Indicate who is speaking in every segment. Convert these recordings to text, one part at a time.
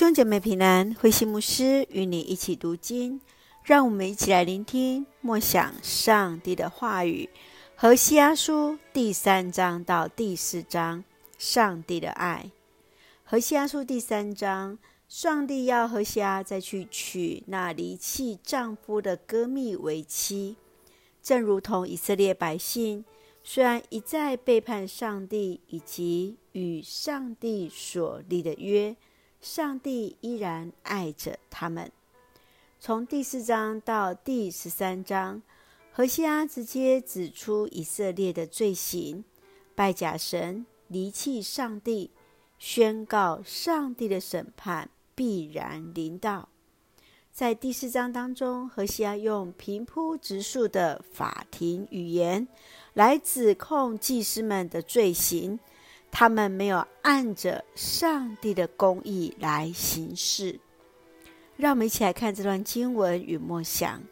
Speaker 1: 兄姐妹平安，慧馨牧师与你一起读经，让我们一起来聆听默想上帝的话语。何西阿书第三章到第四章，上帝的爱。何西阿书第三章，上帝要何西阿再去娶那离弃丈夫的歌密为妻，正如同以色列百姓，虽然一再背叛上帝以及与上帝所立的约。上帝依然爱着他们。从第四章到第十三章，何西阿直接指出以色列的罪行：拜假神、离弃上帝，宣告上帝的审判必然临到。在第四章当中，何西阿用平铺直述的法庭语言来指控祭司们的罪行。他们没有按着上帝的公义来行事。让我们一起来看这段经文与默想。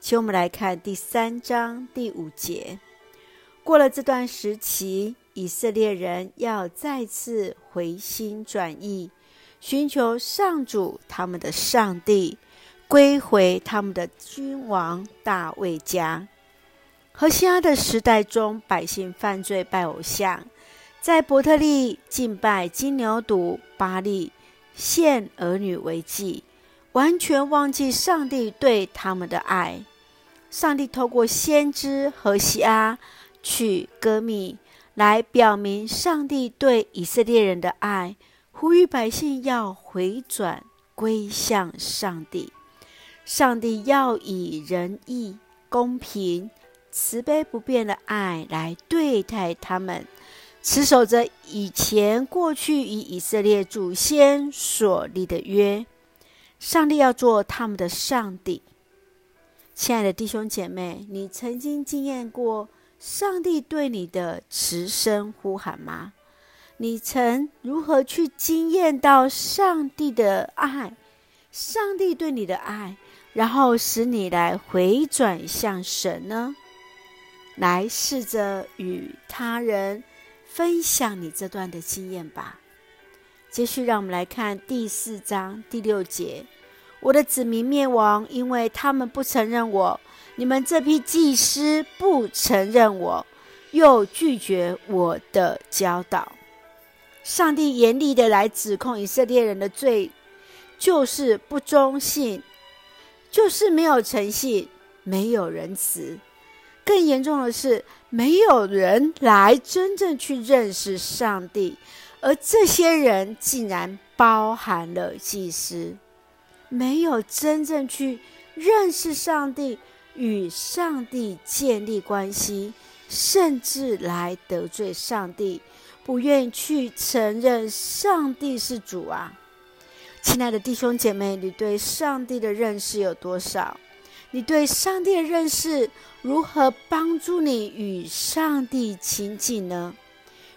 Speaker 1: 请我们来看第三章第五节。过了这段时期，以色列人要再次回心转意，寻求上主他们的上帝，归回他们的君王大卫家。和西阿的时代中，百姓犯罪拜偶像。在伯特利敬拜金牛犊巴力，献儿女为祭，完全忘记上帝对他们的爱。上帝透过先知何西阿去歌密，来表明上帝对以色列人的爱，呼吁百姓要回转归向上帝。上帝要以仁义、公平、慈悲不变的爱来对待他们。持守着以前过去与以色列祖先所立的约，上帝要做他们的上帝。亲爱的弟兄姐妹，你曾经经验过上帝对你的慈声呼喊吗？你曾如何去经验到上帝的爱？上帝对你的爱，然后使你来回转向神呢？来试着与他人。分享你这段的经验吧。继续，让我们来看第四章第六节：“我的子民灭亡，因为他们不承认我；你们这批祭司不承认我，又拒绝我的教导。”上帝严厉的来指控以色列人的罪，就是不忠信，就是没有诚信，没有仁慈。更严重的是，没有人来真正去认识上帝，而这些人竟然包含了祭司，没有真正去认识上帝，与上帝建立关系，甚至来得罪上帝，不愿意去承认上帝是主啊！亲爱的弟兄姐妹，你对上帝的认识有多少？你对上帝的认识如何帮助你与上帝亲近呢？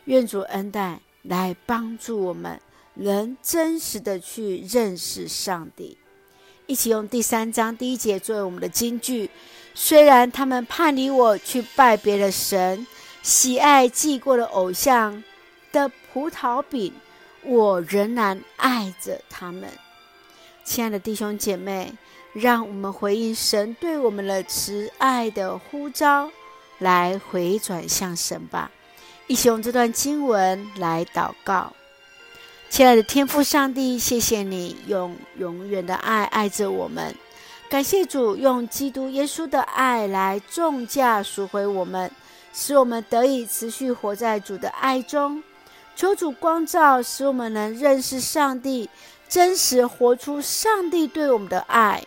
Speaker 1: 愿主恩待来帮助我们，能真实的去认识上帝。一起用第三章第一节作为我们的金句。虽然他们叛离我，去拜别的神，喜爱祭过的偶像的葡萄饼，我仍然爱着他们。亲爱的弟兄姐妹。让我们回应神对我们的慈爱的呼召，来回转向神吧。一起用这段经文来祷告。亲爱的天父上帝，谢谢你用永远的爱爱着我们。感谢主用基督耶稣的爱来重价赎回我们，使我们得以持续活在主的爱中。求主光照，使我们能认识上帝，真实活出上帝对我们的爱。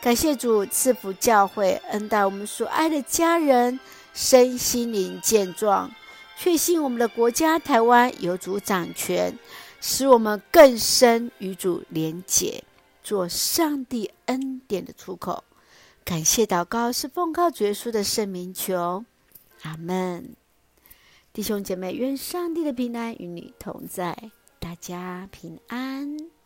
Speaker 1: 感谢主赐福教会，恩待我们所爱的家人，身心灵健壮，确信我们的国家台湾有主掌权，使我们更深与主连结，做上帝恩典的出口。感谢祷告是奉靠主耶稣的圣名求，阿门。弟兄姐妹，愿上帝的平安与你同在，大家平安。